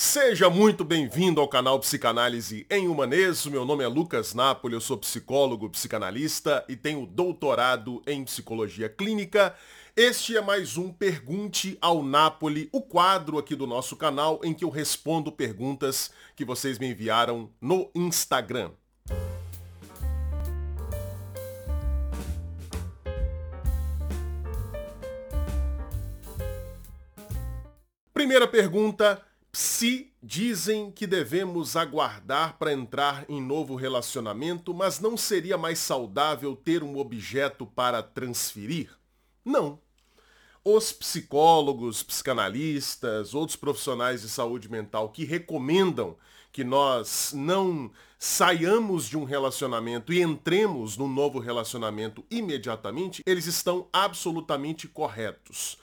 Seja muito bem-vindo ao canal Psicanálise em Humaneso. Meu nome é Lucas Napoli, eu sou psicólogo, psicanalista e tenho doutorado em psicologia clínica. Este é mais um Pergunte ao Napoli, o quadro aqui do nosso canal em que eu respondo perguntas que vocês me enviaram no Instagram. Primeira pergunta, se dizem que devemos aguardar para entrar em novo relacionamento, mas não seria mais saudável ter um objeto para transferir? Não. Os psicólogos, psicanalistas, outros profissionais de saúde mental que recomendam que nós não saiamos de um relacionamento e entremos num novo relacionamento imediatamente, eles estão absolutamente corretos.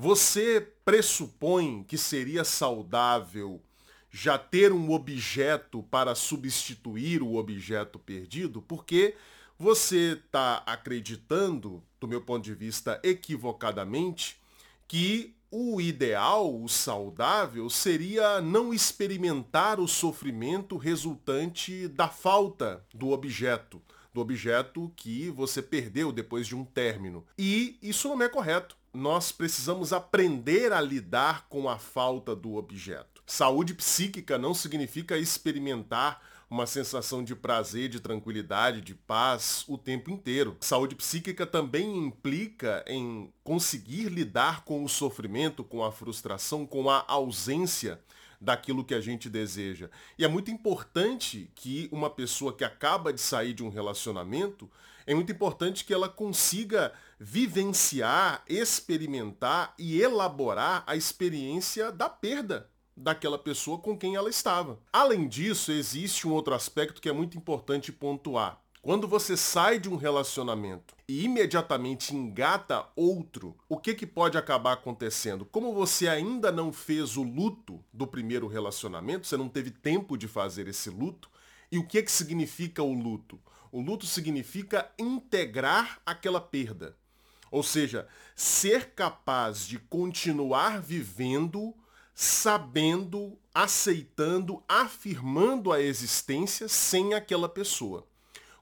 Você pressupõe que seria saudável já ter um objeto para substituir o objeto perdido? Porque você está acreditando, do meu ponto de vista equivocadamente, que o ideal, o saudável, seria não experimentar o sofrimento resultante da falta do objeto, do objeto que você perdeu depois de um término. E isso não é correto nós precisamos aprender a lidar com a falta do objeto. Saúde psíquica não significa experimentar uma sensação de prazer, de tranquilidade, de paz o tempo inteiro. Saúde psíquica também implica em conseguir lidar com o sofrimento, com a frustração, com a ausência daquilo que a gente deseja. E é muito importante que uma pessoa que acaba de sair de um relacionamento, é muito importante que ela consiga vivenciar, experimentar e elaborar a experiência da perda daquela pessoa com quem ela estava. Além disso, existe um outro aspecto que é muito importante pontuar. Quando você sai de um relacionamento e imediatamente engata outro, o que, que pode acabar acontecendo? Como você ainda não fez o luto do primeiro relacionamento, você não teve tempo de fazer esse luto, e o que, que significa o luto? O luto significa integrar aquela perda. Ou seja, ser capaz de continuar vivendo, sabendo, aceitando, afirmando a existência sem aquela pessoa.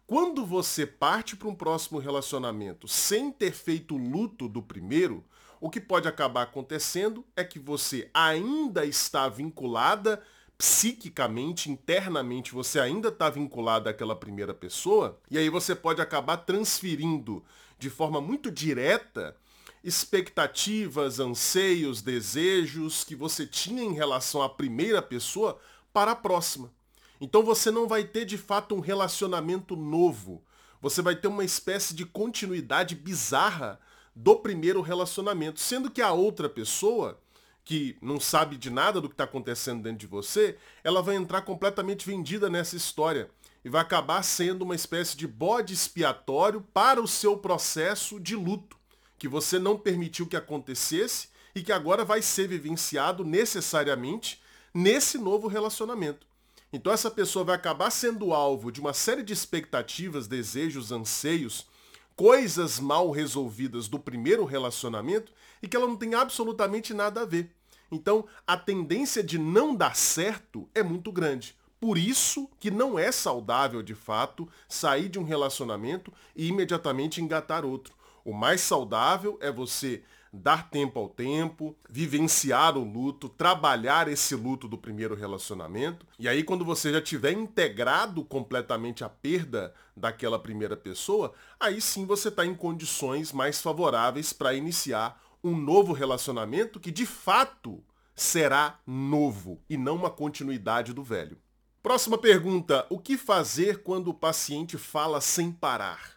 Quando você parte para um próximo relacionamento sem ter feito o luto do primeiro, o que pode acabar acontecendo é que você ainda está vinculada psiquicamente, internamente, você ainda está vinculada àquela primeira pessoa, e aí você pode acabar transferindo de forma muito direta expectativas, anseios, desejos que você tinha em relação à primeira pessoa para a próxima. Então você não vai ter de fato um relacionamento novo. Você vai ter uma espécie de continuidade bizarra do primeiro relacionamento, sendo que a outra pessoa, que não sabe de nada do que está acontecendo dentro de você, ela vai entrar completamente vendida nessa história e vai acabar sendo uma espécie de bode expiatório para o seu processo de luto, que você não permitiu que acontecesse e que agora vai ser vivenciado necessariamente nesse novo relacionamento. Então essa pessoa vai acabar sendo alvo de uma série de expectativas, desejos, anseios, coisas mal resolvidas do primeiro relacionamento e que ela não tem absolutamente nada a ver. Então a tendência de não dar certo é muito grande. Por isso que não é saudável de fato sair de um relacionamento e imediatamente engatar outro. O mais saudável é você dar tempo ao tempo, vivenciar o luto, trabalhar esse luto do primeiro relacionamento. E aí quando você já tiver integrado completamente a perda daquela primeira pessoa, aí sim você está em condições mais favoráveis para iniciar um novo relacionamento que de fato será novo e não uma continuidade do velho. Próxima pergunta: o que fazer quando o paciente fala sem parar?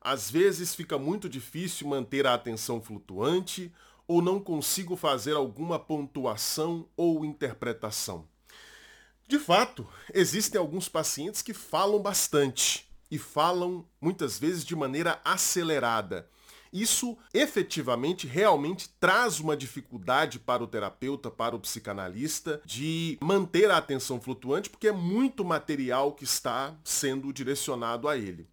Às vezes fica muito difícil manter a atenção flutuante ou não consigo fazer alguma pontuação ou interpretação. De fato, existem alguns pacientes que falam bastante e falam muitas vezes de maneira acelerada. Isso efetivamente realmente traz uma dificuldade para o terapeuta, para o psicanalista, de manter a atenção flutuante, porque é muito material que está sendo direcionado a ele.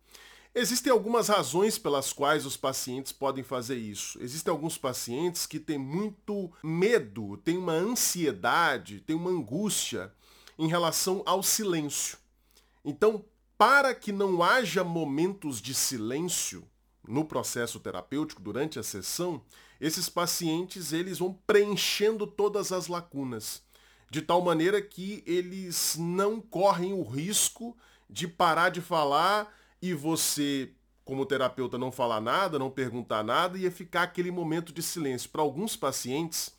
Existem algumas razões pelas quais os pacientes podem fazer isso. Existem alguns pacientes que têm muito medo, têm uma ansiedade, têm uma angústia em relação ao silêncio. Então, para que não haja momentos de silêncio no processo terapêutico durante a sessão, esses pacientes eles vão preenchendo todas as lacunas, de tal maneira que eles não correm o risco de parar de falar e você, como terapeuta, não falar nada, não perguntar nada, ia ficar aquele momento de silêncio. Para alguns pacientes,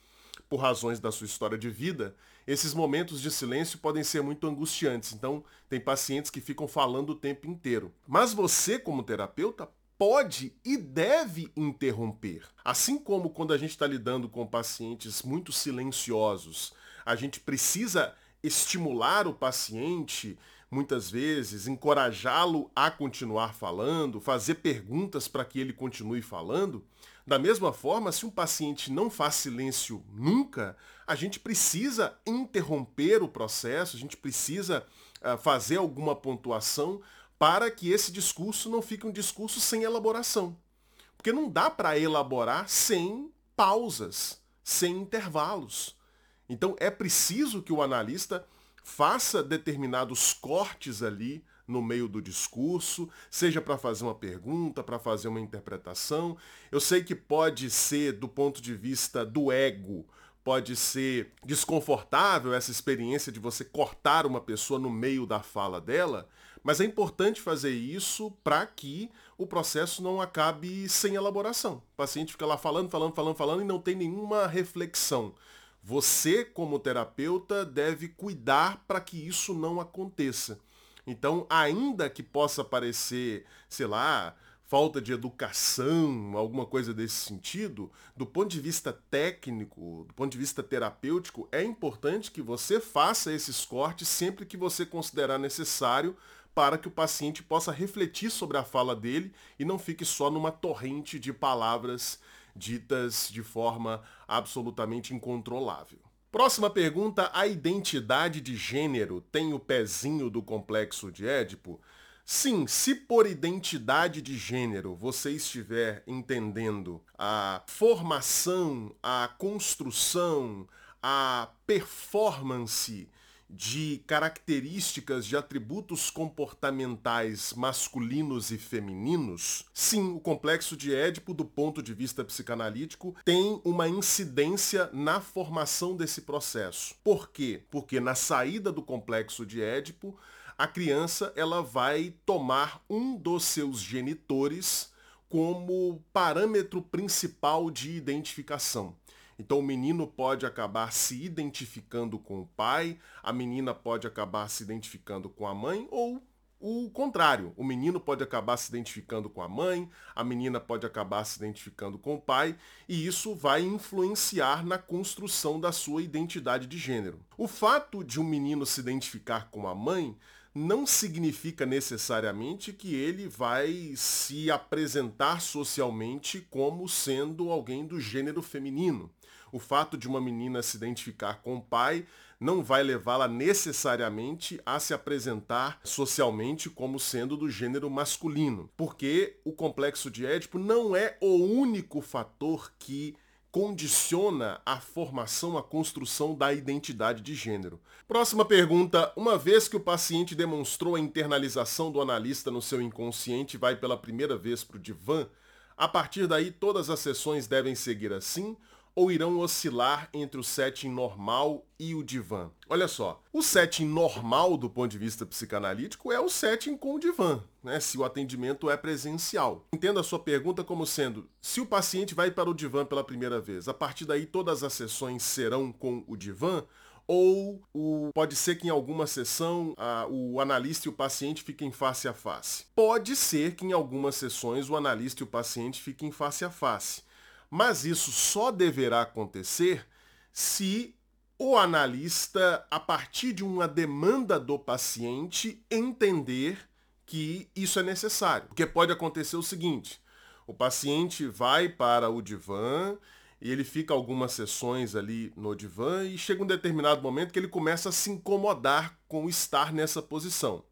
por razões da sua história de vida, esses momentos de silêncio podem ser muito angustiantes. Então, tem pacientes que ficam falando o tempo inteiro. Mas você, como terapeuta, pode e deve interromper. Assim como quando a gente está lidando com pacientes muito silenciosos, a gente precisa estimular o paciente muitas vezes, encorajá-lo a continuar falando, fazer perguntas para que ele continue falando. Da mesma forma, se um paciente não faz silêncio nunca, a gente precisa interromper o processo, a gente precisa uh, fazer alguma pontuação para que esse discurso não fique um discurso sem elaboração. Porque não dá para elaborar sem pausas, sem intervalos. Então é preciso que o analista faça determinados cortes ali no meio do discurso, seja para fazer uma pergunta, para fazer uma interpretação. Eu sei que pode ser, do ponto de vista do ego, pode ser desconfortável essa experiência de você cortar uma pessoa no meio da fala dela, mas é importante fazer isso para que o processo não acabe sem elaboração. O paciente fica lá falando, falando, falando, falando e não tem nenhuma reflexão. Você, como terapeuta, deve cuidar para que isso não aconteça. Então, ainda que possa parecer, sei lá, falta de educação, alguma coisa desse sentido, do ponto de vista técnico, do ponto de vista terapêutico, é importante que você faça esses cortes sempre que você considerar necessário para que o paciente possa refletir sobre a fala dele e não fique só numa torrente de palavras ditas de forma absolutamente incontrolável. Próxima pergunta, a identidade de gênero tem o pezinho do complexo de Édipo? Sim, se por identidade de gênero você estiver entendendo a formação, a construção, a performance de características, de atributos comportamentais masculinos e femininos, sim, o complexo de Édipo, do ponto de vista psicanalítico, tem uma incidência na formação desse processo. Por quê? Porque na saída do complexo de Édipo, a criança ela vai tomar um dos seus genitores como parâmetro principal de identificação. Então o menino pode acabar se identificando com o pai, a menina pode acabar se identificando com a mãe ou o contrário. O menino pode acabar se identificando com a mãe, a menina pode acabar se identificando com o pai, e isso vai influenciar na construção da sua identidade de gênero. O fato de um menino se identificar com a mãe não significa necessariamente que ele vai se apresentar socialmente como sendo alguém do gênero feminino. O fato de uma menina se identificar com o pai não vai levá-la necessariamente a se apresentar socialmente como sendo do gênero masculino, porque o complexo de Édipo não é o único fator que condiciona a formação, a construção da identidade de gênero. Próxima pergunta. Uma vez que o paciente demonstrou a internalização do analista no seu inconsciente e vai pela primeira vez para o divã, a partir daí todas as sessões devem seguir assim ou irão oscilar entre o setting normal e o divã? Olha só, o setting normal do ponto de vista psicanalítico é o setting com o divã, né, se o atendimento é presencial. Entenda a sua pergunta como sendo, se o paciente vai para o divã pela primeira vez, a partir daí todas as sessões serão com o divã, ou o, pode ser que em alguma sessão a, o analista e o paciente fiquem face a face. Pode ser que em algumas sessões o analista e o paciente fiquem face a face. Mas isso só deverá acontecer se o analista, a partir de uma demanda do paciente, entender que isso é necessário. Porque pode acontecer o seguinte, o paciente vai para o divã e ele fica algumas sessões ali no divã e chega um determinado momento que ele começa a se incomodar com estar nessa posição.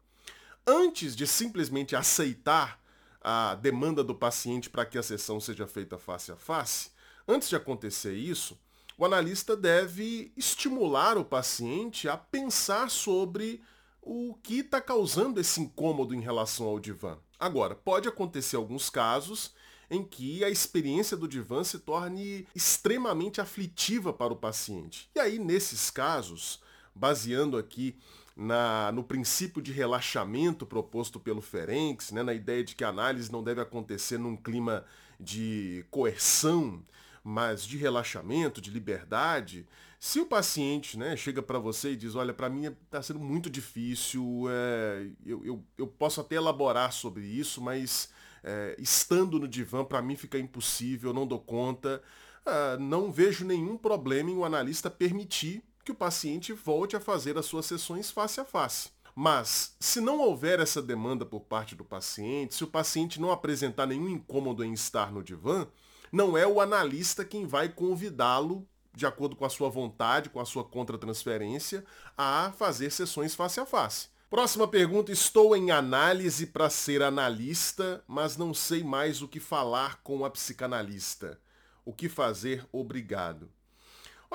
Antes de simplesmente aceitar a demanda do paciente para que a sessão seja feita face a face, antes de acontecer isso, o analista deve estimular o paciente a pensar sobre o que está causando esse incômodo em relação ao divã. Agora, pode acontecer alguns casos em que a experiência do divã se torne extremamente aflitiva para o paciente. E aí, nesses casos, baseando aqui na, no princípio de relaxamento proposto pelo Ferenc, né, na ideia de que a análise não deve acontecer num clima de coerção, mas de relaxamento, de liberdade, se o paciente né, chega para você e diz, olha, para mim está sendo muito difícil, é, eu, eu, eu posso até elaborar sobre isso, mas é, estando no divã, para mim fica impossível, não dou conta, ah, não vejo nenhum problema em o analista permitir que o paciente volte a fazer as suas sessões face a face. Mas, se não houver essa demanda por parte do paciente, se o paciente não apresentar nenhum incômodo em estar no divã, não é o analista quem vai convidá-lo, de acordo com a sua vontade, com a sua contratransferência, a fazer sessões face a face. Próxima pergunta: estou em análise para ser analista, mas não sei mais o que falar com a psicanalista. O que fazer? Obrigado.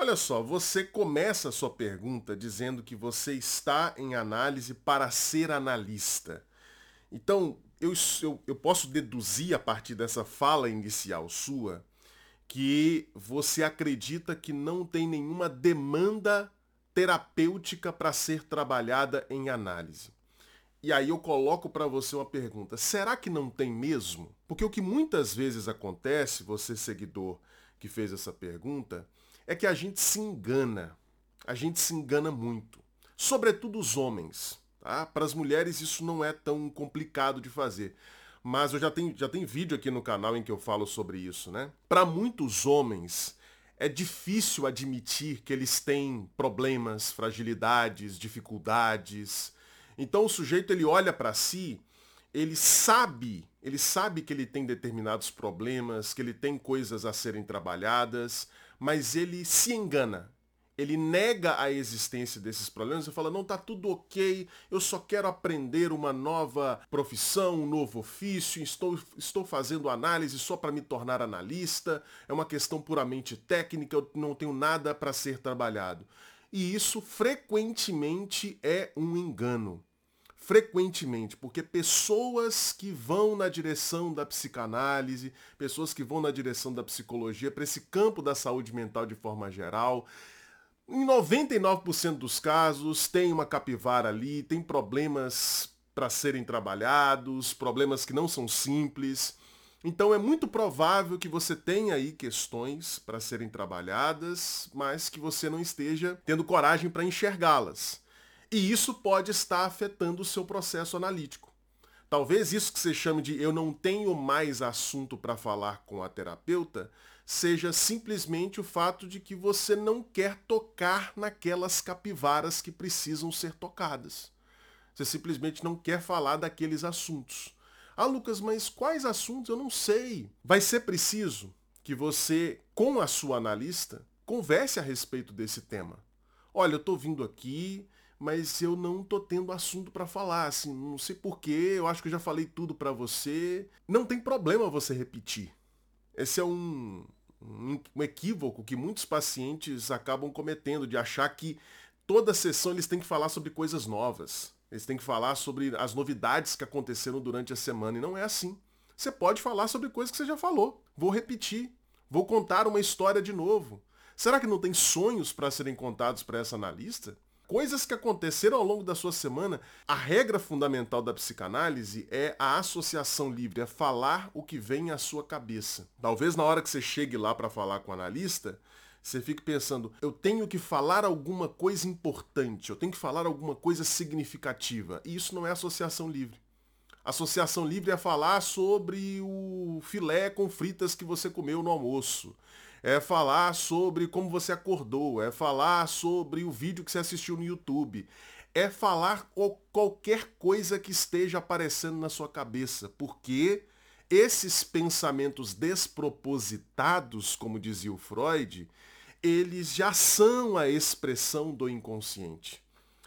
Olha só, você começa a sua pergunta dizendo que você está em análise para ser analista. Então, eu, eu, eu posso deduzir a partir dessa fala inicial sua que você acredita que não tem nenhuma demanda terapêutica para ser trabalhada em análise. E aí eu coloco para você uma pergunta: será que não tem mesmo? Porque o que muitas vezes acontece, você seguidor que fez essa pergunta, é que a gente se engana. A gente se engana muito. Sobretudo os homens. Tá? Para as mulheres isso não é tão complicado de fazer. Mas eu já tenho, já tenho vídeo aqui no canal em que eu falo sobre isso, né? Para muitos homens é difícil admitir que eles têm problemas, fragilidades, dificuldades. Então o sujeito ele olha para si, ele sabe, ele sabe que ele tem determinados problemas, que ele tem coisas a serem trabalhadas, mas ele se engana. Ele nega a existência desses problemas e fala, não, tá tudo ok, eu só quero aprender uma nova profissão, um novo ofício, estou, estou fazendo análise só para me tornar analista, é uma questão puramente técnica, eu não tenho nada para ser trabalhado. E isso frequentemente é um engano frequentemente, porque pessoas que vão na direção da psicanálise, pessoas que vão na direção da psicologia, para esse campo da saúde mental de forma geral, em 99% dos casos tem uma capivara ali, tem problemas para serem trabalhados, problemas que não são simples. Então é muito provável que você tenha aí questões para serem trabalhadas, mas que você não esteja tendo coragem para enxergá-las. E isso pode estar afetando o seu processo analítico. Talvez isso que você chame de eu não tenho mais assunto para falar com a terapeuta seja simplesmente o fato de que você não quer tocar naquelas capivaras que precisam ser tocadas. Você simplesmente não quer falar daqueles assuntos. Ah, Lucas, mas quais assuntos? Eu não sei. Vai ser preciso que você, com a sua analista, converse a respeito desse tema. Olha, eu estou vindo aqui, mas eu não tô tendo assunto para falar, assim, não sei porquê, eu acho que eu já falei tudo para você. Não tem problema você repetir. Esse é um, um, um, equívoco que muitos pacientes acabam cometendo, de achar que toda sessão eles têm que falar sobre coisas novas. Eles têm que falar sobre as novidades que aconteceram durante a semana, e não é assim. Você pode falar sobre coisas que você já falou. Vou repetir. Vou contar uma história de novo. Será que não tem sonhos para serem contados para essa analista? Coisas que aconteceram ao longo da sua semana. A regra fundamental da psicanálise é a associação livre, é falar o que vem à sua cabeça. Talvez na hora que você chegue lá para falar com o analista, você fique pensando, eu tenho que falar alguma coisa importante, eu tenho que falar alguma coisa significativa. E isso não é associação livre. Associação livre é falar sobre o filé com fritas que você comeu no almoço é falar sobre como você acordou, é falar sobre o vídeo que você assistiu no YouTube, é falar qualquer coisa que esteja aparecendo na sua cabeça, porque esses pensamentos despropositados, como dizia o Freud, eles já são a expressão do inconsciente.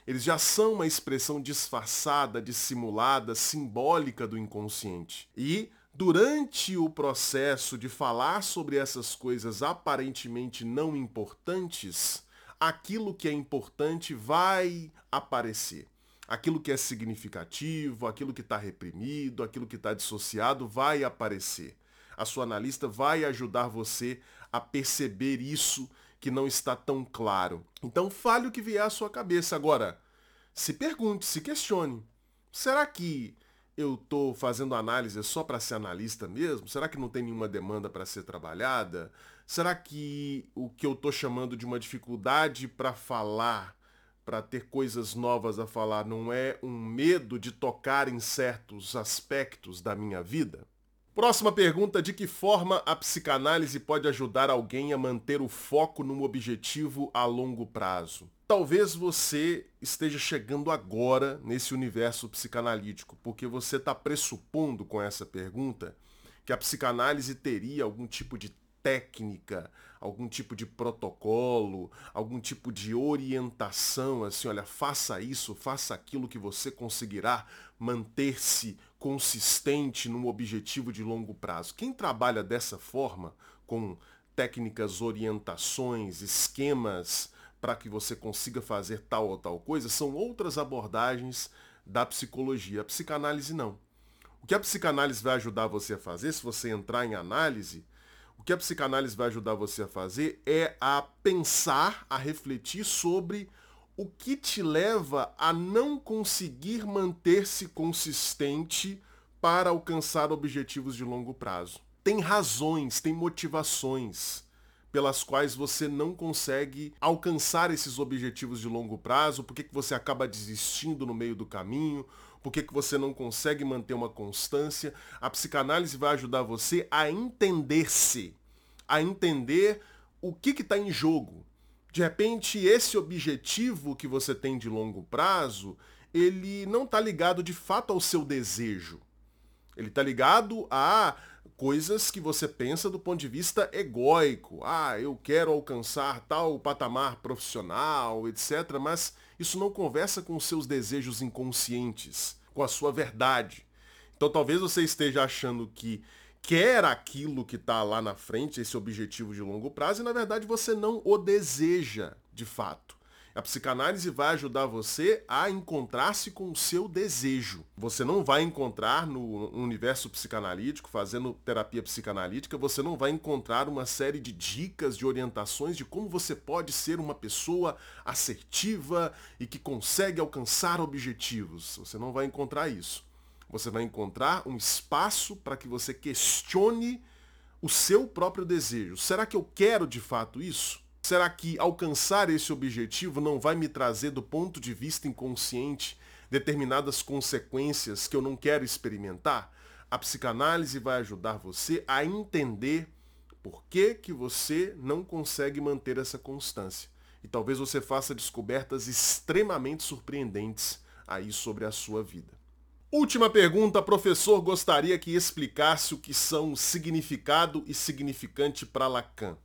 Eles já são uma expressão disfarçada, dissimulada, simbólica do inconsciente. E durante o processo de falar sobre essas coisas aparentemente não importantes, aquilo que é importante vai aparecer. Aquilo que é significativo, aquilo que está reprimido, aquilo que está dissociado vai aparecer. A sua analista vai ajudar você a perceber isso que não está tão claro. Então fale o que vier à sua cabeça. Agora, se pergunte, se questione. Será que eu estou fazendo análise só para ser analista mesmo? Será que não tem nenhuma demanda para ser trabalhada? Será que o que eu estou chamando de uma dificuldade para falar, para ter coisas novas a falar, não é um medo de tocar em certos aspectos da minha vida? Próxima pergunta: de que forma a psicanálise pode ajudar alguém a manter o foco num objetivo a longo prazo? Talvez você esteja chegando agora nesse universo psicanalítico, porque você está pressupondo com essa pergunta que a psicanálise teria algum tipo de técnica, algum tipo de protocolo, algum tipo de orientação, assim, olha, faça isso, faça aquilo que você conseguirá manter-se consistente num objetivo de longo prazo. Quem trabalha dessa forma, com técnicas, orientações, esquemas para que você consiga fazer tal ou tal coisa, são outras abordagens da psicologia. A psicanálise não. O que a psicanálise vai ajudar você a fazer, se você entrar em análise, o que a psicanálise vai ajudar você a fazer é a pensar, a refletir sobre o que te leva a não conseguir manter-se consistente para alcançar objetivos de longo prazo. Tem razões, tem motivações pelas quais você não consegue alcançar esses objetivos de longo prazo, por que você acaba desistindo no meio do caminho, por que, você não consegue manter uma constância. A psicanálise vai ajudar você a entender-se, a entender o que está em jogo. De repente, esse objetivo que você tem de longo prazo, ele não está ligado de fato ao seu desejo. Ele está ligado a coisas que você pensa do ponto de vista egóico. Ah, eu quero alcançar tal patamar profissional, etc. Mas isso não conversa com os seus desejos inconscientes, com a sua verdade. Então talvez você esteja achando que quer aquilo que está lá na frente, esse objetivo de longo prazo, e na verdade você não o deseja de fato. A psicanálise vai ajudar você a encontrar-se com o seu desejo. Você não vai encontrar no universo psicanalítico, fazendo terapia psicanalítica, você não vai encontrar uma série de dicas, de orientações de como você pode ser uma pessoa assertiva e que consegue alcançar objetivos. Você não vai encontrar isso. Você vai encontrar um espaço para que você questione o seu próprio desejo. Será que eu quero de fato isso? Será que alcançar esse objetivo não vai me trazer, do ponto de vista inconsciente, determinadas consequências que eu não quero experimentar? A psicanálise vai ajudar você a entender por que, que você não consegue manter essa constância. E talvez você faça descobertas extremamente surpreendentes aí sobre a sua vida. Última pergunta, professor gostaria que explicasse o que são significado e significante para Lacan.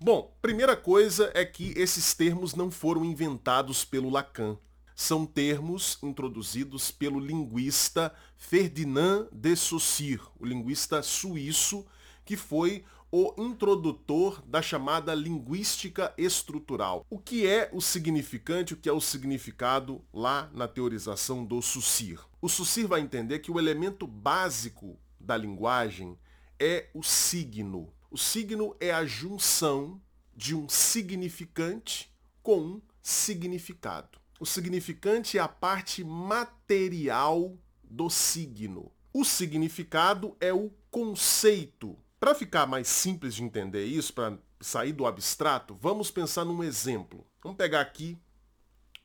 Bom, primeira coisa é que esses termos não foram inventados pelo Lacan. São termos introduzidos pelo linguista Ferdinand de Saussure, o linguista suíço que foi o introdutor da chamada linguística estrutural. O que é o significante, o que é o significado lá na teorização do Saussure? O Saussure vai entender que o elemento básico da linguagem é o signo. O signo é a junção de um significante com um significado. O significante é a parte material do signo. O significado é o conceito. Para ficar mais simples de entender isso, para sair do abstrato, vamos pensar num exemplo. Vamos pegar aqui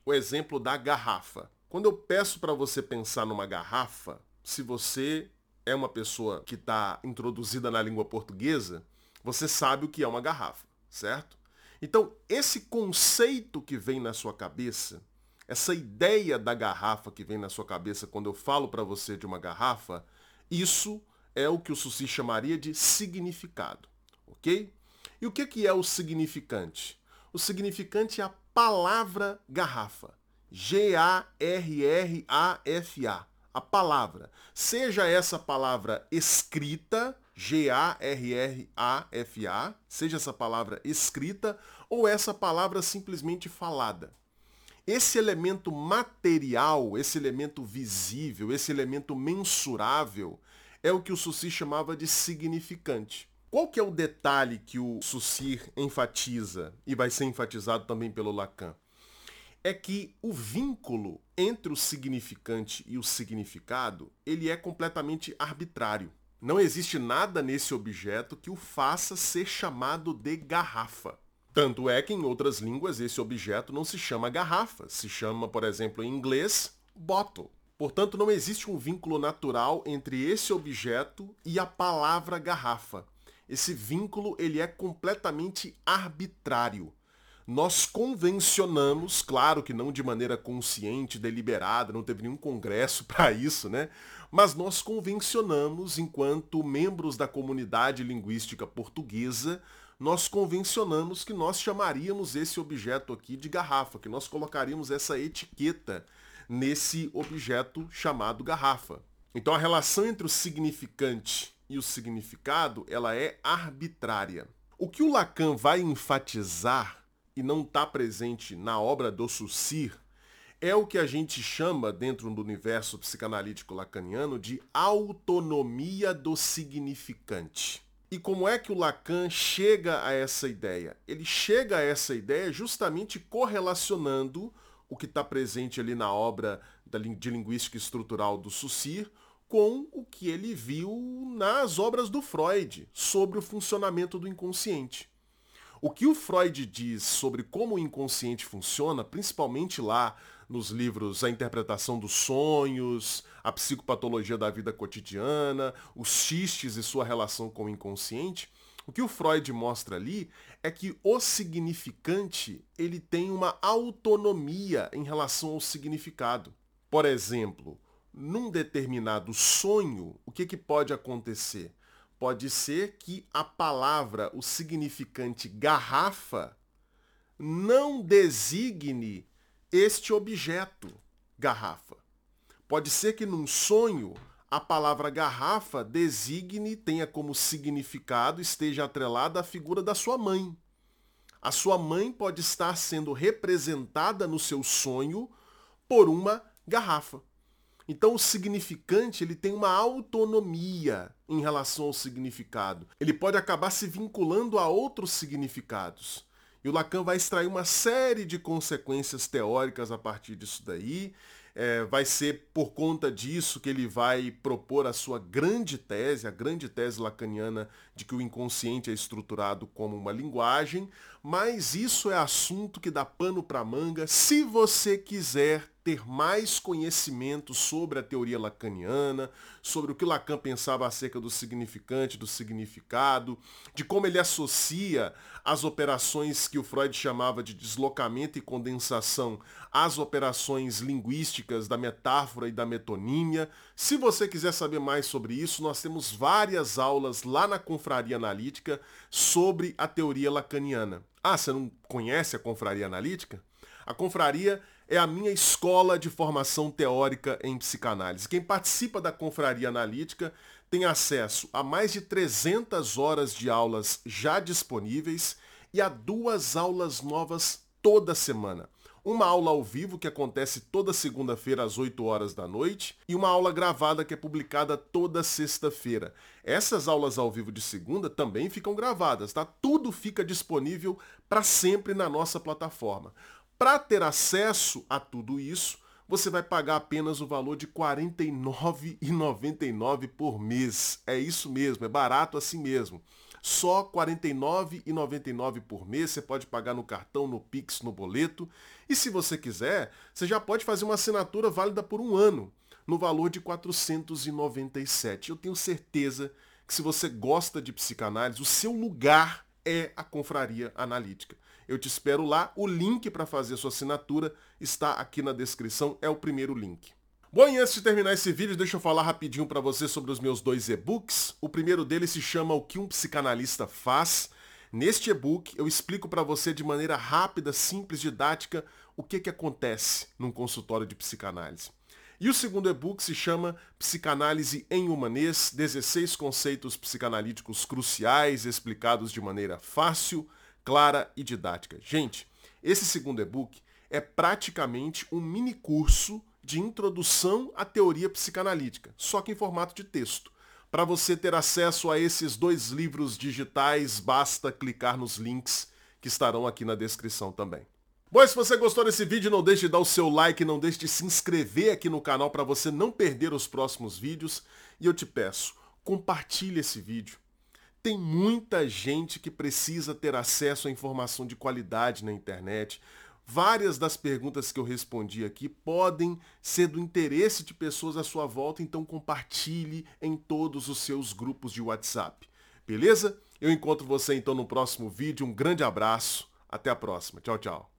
o exemplo da garrafa. Quando eu peço para você pensar numa garrafa, se você é uma pessoa que está introduzida na língua portuguesa, você sabe o que é uma garrafa, certo? Então, esse conceito que vem na sua cabeça, essa ideia da garrafa que vem na sua cabeça quando eu falo para você de uma garrafa, isso é o que o Susi chamaria de significado, ok? E o que é o significante? O significante é a palavra garrafa, G-A-R-R-A-F-A. A palavra. Seja essa palavra escrita, G-A-R-R-A-F-A, seja essa palavra escrita ou essa palavra simplesmente falada. Esse elemento material, esse elemento visível, esse elemento mensurável, é o que o Suci chamava de significante. Qual que é o detalhe que o Sucir enfatiza e vai ser enfatizado também pelo Lacan? É que o vínculo entre o significante e o significado, ele é completamente arbitrário. Não existe nada nesse objeto que o faça ser chamado de garrafa. Tanto é que em outras línguas esse objeto não se chama garrafa, se chama, por exemplo, em inglês, bottle. Portanto, não existe um vínculo natural entre esse objeto e a palavra garrafa. Esse vínculo ele é completamente arbitrário. Nós convencionamos, claro que não de maneira consciente, deliberada, não teve nenhum congresso para isso, né? Mas nós convencionamos, enquanto membros da comunidade linguística portuguesa, nós convencionamos que nós chamaríamos esse objeto aqui de garrafa, que nós colocaríamos essa etiqueta nesse objeto chamado garrafa. Então a relação entre o significante e o significado, ela é arbitrária. O que o Lacan vai enfatizar e não está presente na obra do Saussure é o que a gente chama, dentro do universo psicanalítico lacaniano, de autonomia do significante. E como é que o Lacan chega a essa ideia? Ele chega a essa ideia justamente correlacionando o que está presente ali na obra de linguística estrutural do Saussure com o que ele viu nas obras do Freud sobre o funcionamento do inconsciente. O que o Freud diz sobre como o inconsciente funciona, principalmente lá nos livros A Interpretação dos Sonhos, A Psicopatologia da Vida Cotidiana, Os Xistes e sua relação com o inconsciente, o que o Freud mostra ali é que o significante ele tem uma autonomia em relação ao significado. Por exemplo, num determinado sonho, o que, que pode acontecer? Pode ser que a palavra, o significante garrafa, não designe este objeto, garrafa. Pode ser que num sonho a palavra garrafa designe, tenha como significado, esteja atrelada à figura da sua mãe. A sua mãe pode estar sendo representada no seu sonho por uma garrafa. Então o significante ele tem uma autonomia em relação ao significado. Ele pode acabar se vinculando a outros significados. E o Lacan vai extrair uma série de consequências teóricas a partir disso daí. É, vai ser por conta disso que ele vai propor a sua grande tese, a grande tese lacaniana de que o inconsciente é estruturado como uma linguagem, mas isso é assunto que dá pano para manga. Se você quiser ter mais conhecimento sobre a teoria lacaniana, sobre o que Lacan pensava acerca do significante, do significado, de como ele associa as operações que o Freud chamava de deslocamento e condensação às operações linguísticas da metáfora e da metonímia. Se você quiser saber mais sobre isso, nós temos várias aulas lá na Confraria Analítica sobre a teoria lacaniana. Ah, você não conhece a Confraria Analítica? A Confraria é a minha escola de formação teórica em psicanálise. Quem participa da Confraria Analítica tem acesso a mais de 300 horas de aulas já disponíveis e a duas aulas novas toda semana. Uma aula ao vivo que acontece toda segunda-feira às 8 horas da noite e uma aula gravada que é publicada toda sexta-feira. Essas aulas ao vivo de segunda também ficam gravadas, tá? Tudo fica disponível para sempre na nossa plataforma. Para ter acesso a tudo isso, você vai pagar apenas o valor de R$ 49,99 por mês. É isso mesmo, é barato assim mesmo. Só R$ 49,99 por mês você pode pagar no cartão, no Pix, no boleto. E se você quiser, você já pode fazer uma assinatura válida por um ano, no valor de R$ 497. Eu tenho certeza que se você gosta de psicanálise, o seu lugar é a confraria analítica. Eu te espero lá. O link para fazer sua assinatura está aqui na descrição, é o primeiro link. Bom, e antes de terminar esse vídeo, deixa eu falar rapidinho para você sobre os meus dois e-books. O primeiro deles se chama O que um psicanalista faz. Neste e-book eu explico para você de maneira rápida, simples, didática, o que, que acontece num consultório de psicanálise. E o segundo e-book se chama Psicanálise em Humanês, 16 conceitos psicanalíticos cruciais explicados de maneira fácil, clara e didática. Gente, esse segundo e-book é praticamente um mini curso de introdução à teoria psicanalítica, só que em formato de texto. Para você ter acesso a esses dois livros digitais, basta clicar nos links que estarão aqui na descrição também. Bom, se você gostou desse vídeo, não deixe de dar o seu like, não deixe de se inscrever aqui no canal para você não perder os próximos vídeos. E eu te peço, compartilhe esse vídeo. Tem muita gente que precisa ter acesso a informação de qualidade na internet. Várias das perguntas que eu respondi aqui podem ser do interesse de pessoas à sua volta, então compartilhe em todos os seus grupos de WhatsApp. Beleza? Eu encontro você então no próximo vídeo. Um grande abraço. Até a próxima. Tchau, tchau.